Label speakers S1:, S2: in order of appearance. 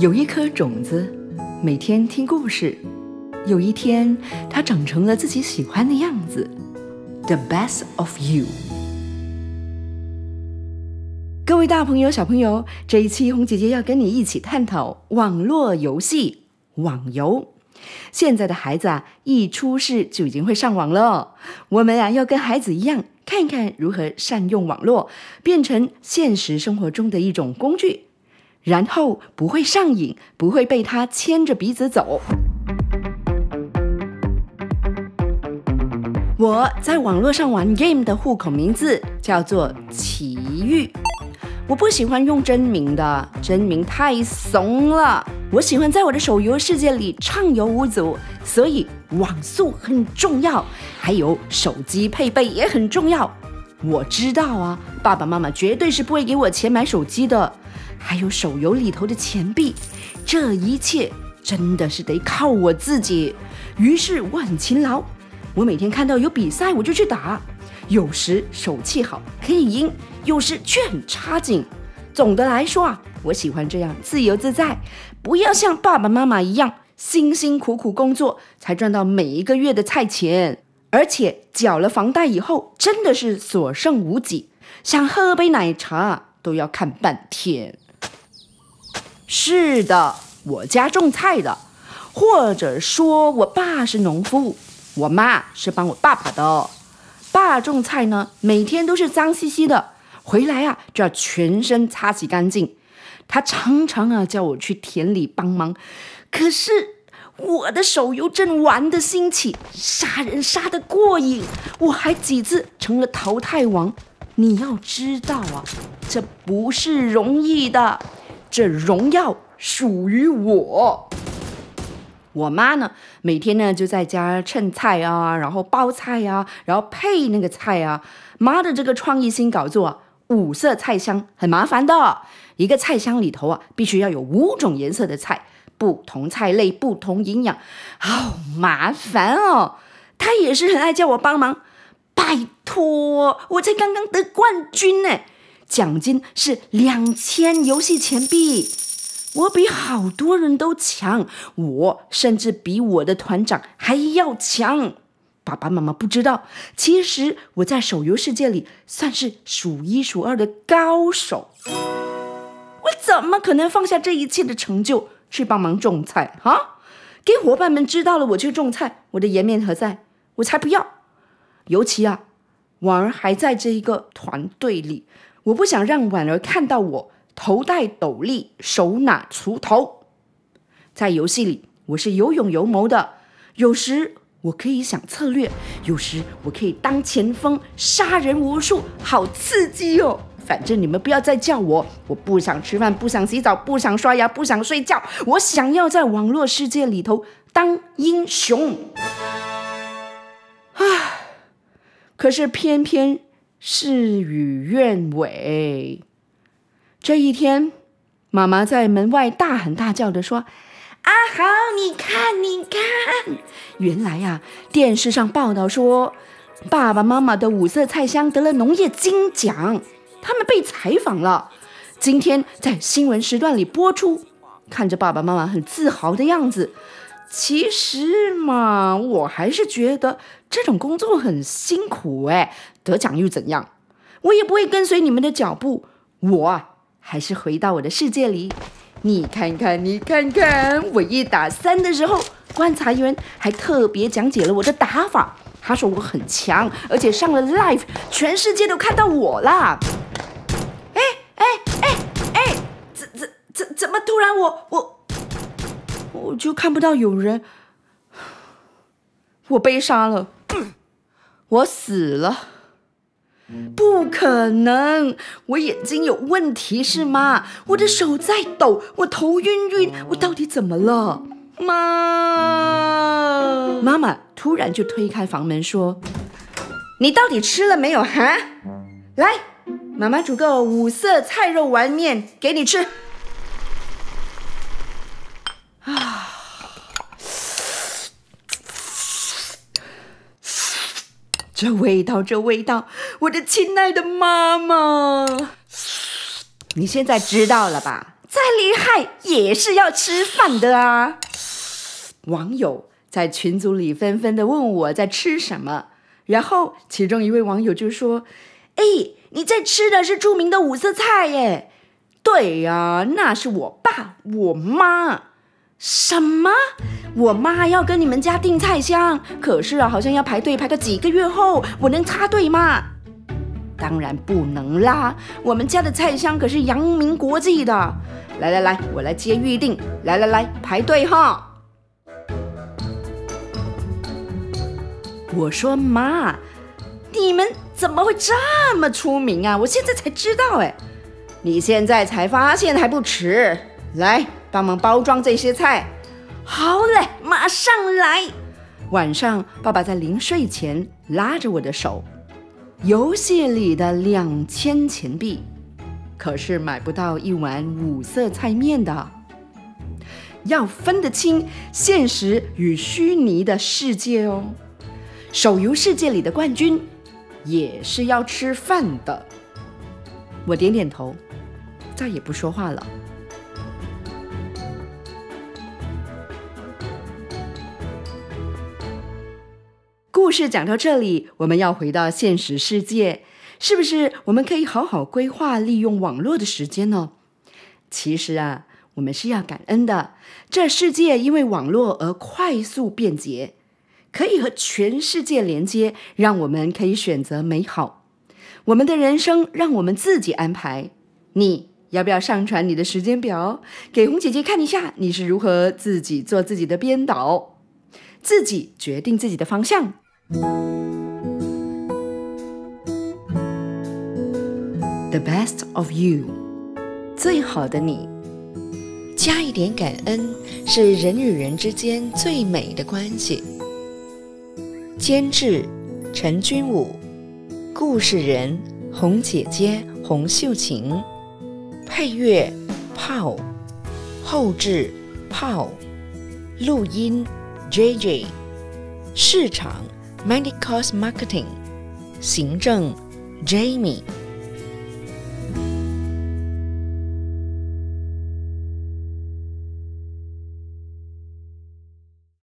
S1: 有一颗种子，每天听故事。有一天，它长成了自己喜欢的样子。The best of you。各位大朋友、小朋友，这一期红姐姐要跟你一起探讨网络游戏网游。现在的孩子啊，一出世就已经会上网了。我们啊，要跟孩子一样，看看如何善用网络，变成现实生活中的一种工具，然后不会上瘾，不会被它牵着鼻子走。我在网络上玩 game 的户口名字叫做奇遇，我不喜欢用真名的，真名太怂了。我喜欢在我的手游世界里畅游无阻，所以网速很重要，还有手机配备也很重要。我知道啊，爸爸妈妈绝对是不会给我钱买手机的，还有手游里头的钱币，这一切真的是得靠我自己。于是我很勤劳。我每天看到有比赛，我就去打。有时手气好可以赢，有时却很差劲。总的来说啊，我喜欢这样自由自在，不要像爸爸妈妈一样辛辛苦苦工作才赚到每一个月的菜钱，而且缴了房贷以后真的是所剩无几，想喝杯奶茶都要看半天。是的，我家种菜的，或者说我爸是农夫。我妈是帮我爸爸的，爸种菜呢，每天都是脏兮兮的，回来啊就要全身擦洗干净。他常常啊叫我去田里帮忙，可是我的手游正玩的兴起，杀人杀得过瘾，我还几次成了淘汰王。你要知道啊，这不是容易的，这荣耀属于我。我妈呢，每天呢就在家称菜啊，然后包菜啊，然后配那个菜啊。妈的这个创意新搞作，五色菜箱很麻烦的，一个菜箱里头啊，必须要有五种颜色的菜，不同菜类不同营养，好麻烦哦。她也是很爱叫我帮忙，拜托，我才刚刚得冠军呢，奖金是两千游戏钱币。我比好多人都强，我甚至比我的团长还要强。爸爸妈妈不知道，其实我在手游世界里算是数一数二的高手。我怎么可能放下这一切的成就去帮忙种菜啊？给伙伴们知道了我去种菜，我的颜面何在？我才不要！尤其啊，婉儿还在这一个团队里，我不想让婉儿看到我。头戴斗笠，手拿锄头，在游戏里我是有勇有谋的。有时我可以想策略，有时我可以当前锋，杀人无数，好刺激哦！反正你们不要再叫我，我不想吃饭，不想洗澡，不想刷牙，不想睡觉，我想要在网络世界里头当英雄。唉，可是偏偏事与愿违。这一天，妈妈在门外大喊大叫的说：“阿豪，你看，你看，原来呀，电视上报道说，爸爸妈妈的五色菜香得了农业金奖，他们被采访了，今天在新闻时段里播出，看着爸爸妈妈很自豪的样子。其实嘛，我还是觉得这种工作很辛苦哎，得奖又怎样？我也不会跟随你们的脚步，我。”还是回到我的世界里，你看看，你看看，我一打三的时候，观察员还特别讲解了我的打法。他说我很强，而且上了 live，全世界都看到我啦。哎哎哎哎，怎怎怎怎么突然我我我就看不到有人，我被杀了，我死了。不可能，我眼睛有问题是吗？我的手在抖，我头晕晕，我到底怎么了？妈，妈妈突然就推开房门说：“你到底吃了没有？哈，来，妈妈煮个五色菜肉丸面给你吃。”啊。这味道，这味道，我的亲爱的妈妈！你现在知道了吧？再厉害也是要吃饭的啊！网友在群组里纷纷的问我在吃什么，然后其中一位网友就说：“哎，你在吃的是著名的五色菜耶？”“对呀，那是我爸我妈。”“什么？我妈要跟你们家订菜箱？可是啊，好像要排队排到几个月后，我能插队吗？”当然不能啦！我们家的菜箱可是扬名国际的。来来来，我来接预定。来来来，排队哈！我说妈，你们怎么会这么出名啊？我现在才知道哎！你现在才发现还不迟。来，帮忙包装这些菜。好嘞，马上来。晚上，爸爸在临睡前拉着我的手。游戏里的两千钱币，可是买不到一碗五色菜面的。要分得清现实与虚拟的世界哦。手游世界里的冠军也是要吃饭的。我点点头，再也不说话了。事讲到这里，我们要回到现实世界，是不是我们可以好好规划利用网络的时间呢？其实啊，我们是要感恩的。这世界因为网络而快速便捷，可以和全世界连接，让我们可以选择美好。我们的人生让我们自己安排。你要不要上传你的时间表，给红姐姐看一下？你是如何自己做自己的编导，自己决定自己的方向？The best of you，最好的你。
S2: 加一点感恩，是人与人之间最美的关系。监制：陈君武，故事人：红姐姐洪秀琴，配乐：炮，后制：炮，录音：J J，市场。Medicost Marketing，行政，Jamie。